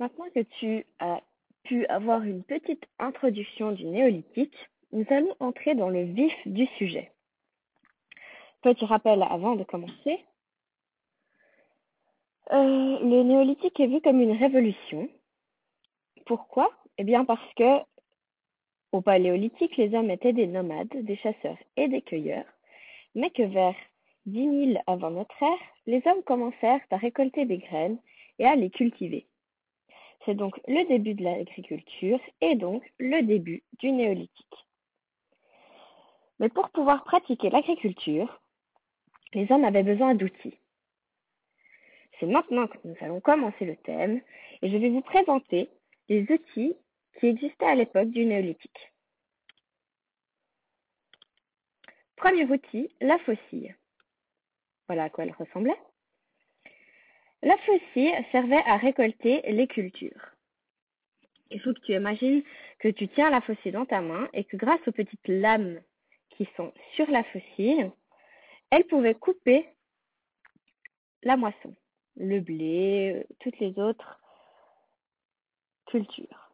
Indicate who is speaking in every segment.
Speaker 1: Maintenant que tu as pu avoir une petite introduction du néolithique, nous allons entrer dans le vif du sujet. Petit rappel avant de commencer. Euh, le néolithique est vu comme une révolution. Pourquoi? Eh bien parce que au paléolithique, les hommes étaient des nomades, des chasseurs et des cueilleurs, mais que vers 10 000 avant notre ère, les hommes commencèrent à récolter des graines et à les cultiver. C'est donc le début de l'agriculture et donc le début du néolithique. Mais pour pouvoir pratiquer l'agriculture, les hommes avaient besoin d'outils. C'est maintenant que nous allons commencer le thème et je vais vous présenter les outils qui existaient à l'époque du néolithique. Premier outil, la faucille. Voilà à quoi elle ressemblait. La faucille servait à récolter les cultures. Il faut que tu imagines que tu tiens la faucille dans ta main et que grâce aux petites lames qui sont sur la faucille, elle pouvait couper la moisson, le blé, toutes les autres cultures.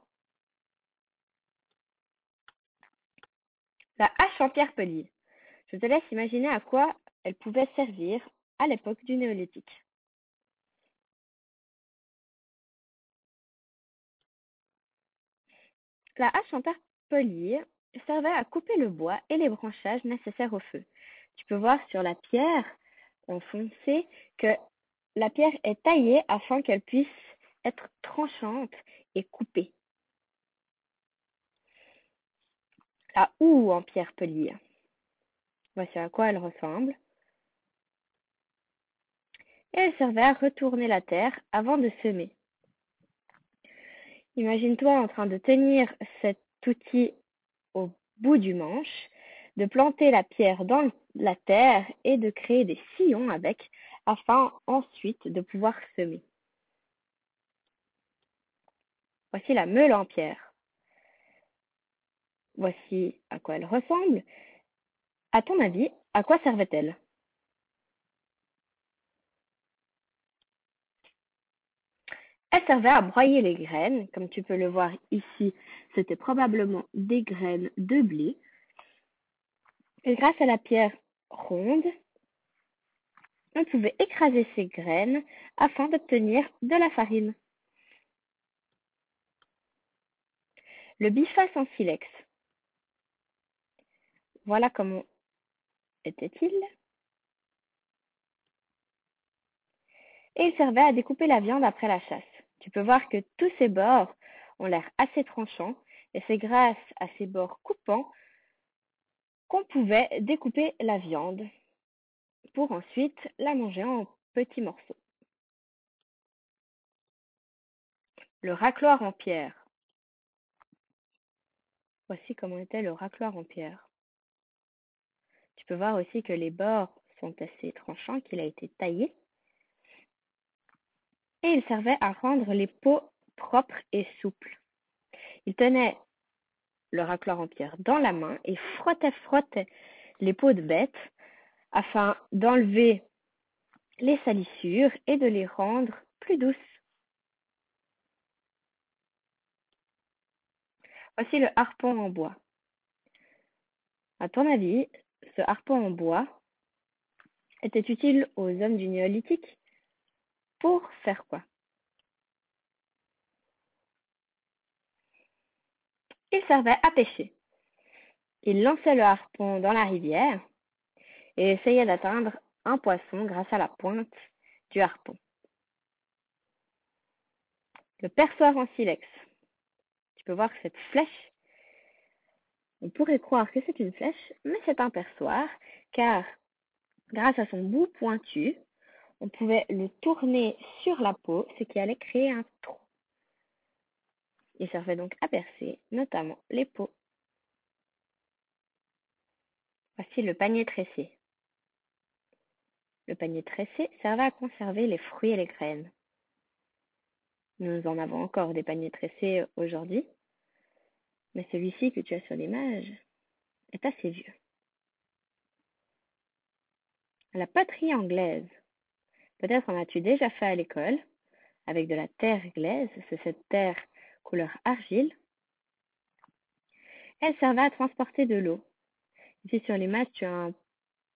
Speaker 1: La hache en pierre polie. Je te laisse imaginer à quoi elle pouvait servir à l'époque du néolithique. La hache en pierre polie servait à couper le bois et les branchages nécessaires au feu. Tu peux voir sur la pierre enfoncée que la pierre est taillée afin qu'elle puisse être tranchante et coupée. La houe en pierre polie? Voici à quoi elle ressemble. Et elle servait à retourner la terre avant de semer. Imagine-toi en train de tenir cet outil au bout du manche, de planter la pierre dans la terre et de créer des sillons avec afin ensuite de pouvoir semer. Voici la meule en pierre. Voici à quoi elle ressemble. À ton avis, à quoi servait-elle? Servait à broyer les graines. Comme tu peux le voir ici, c'était probablement des graines de blé. Et grâce à la pierre ronde, on pouvait écraser ces graines afin d'obtenir de la farine. Le biface en silex. Voilà comment était-il Et il servait à découper la viande après la chasse. Tu peux voir que tous ces bords ont l'air assez tranchants et c'est grâce à ces bords coupants qu'on pouvait découper la viande pour ensuite la manger en petits morceaux. Le racloir en pierre. Voici comment était le racloir en pierre. Tu peux voir aussi que les bords sont assez tranchants, qu'il a été taillé et il servait à rendre les peaux propres et souples. Il tenait le racloir en pierre dans la main et frottait, frottait les peaux de bête afin d'enlever les salissures et de les rendre plus douces. Voici le harpon en bois. À ton avis, ce harpon en bois était utile aux hommes du néolithique? Faire quoi? Il servait à pêcher. Il lançait le harpon dans la rivière et essayait d'atteindre un poisson grâce à la pointe du harpon. Le perçoir en silex. Tu peux voir cette flèche. On pourrait croire que c'est une flèche, mais c'est un perçoir, car grâce à son bout pointu, on pouvait le tourner sur la peau, ce qui allait créer un trou. Il servait donc à percer, notamment les peaux. Voici le panier tressé. Le panier tressé servait à conserver les fruits et les graines. Nous en avons encore des paniers tressés aujourd'hui, mais celui-ci que tu as sur l'image est assez vieux. La poterie anglaise. Peut-être en as-tu déjà fait à l'école? avec de la terre glaise, c'est cette terre couleur argile. Elle servait à transporter de l'eau. Ici sur l'image, tu as un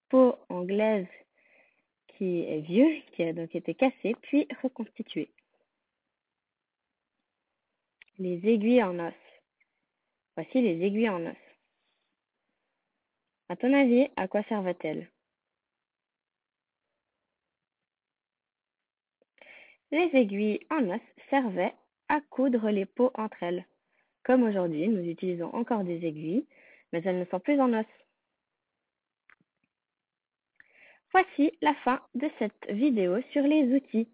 Speaker 1: pot en glaise qui est vieux, qui a donc été cassé, puis reconstitué. Les aiguilles en os. Voici les aiguilles en os. À ton avis, à quoi servent-elles? Les aiguilles en os servaient à coudre les peaux entre elles. Comme aujourd'hui, nous utilisons encore des aiguilles, mais elles ne sont plus en os. Voici la fin de cette vidéo sur les outils.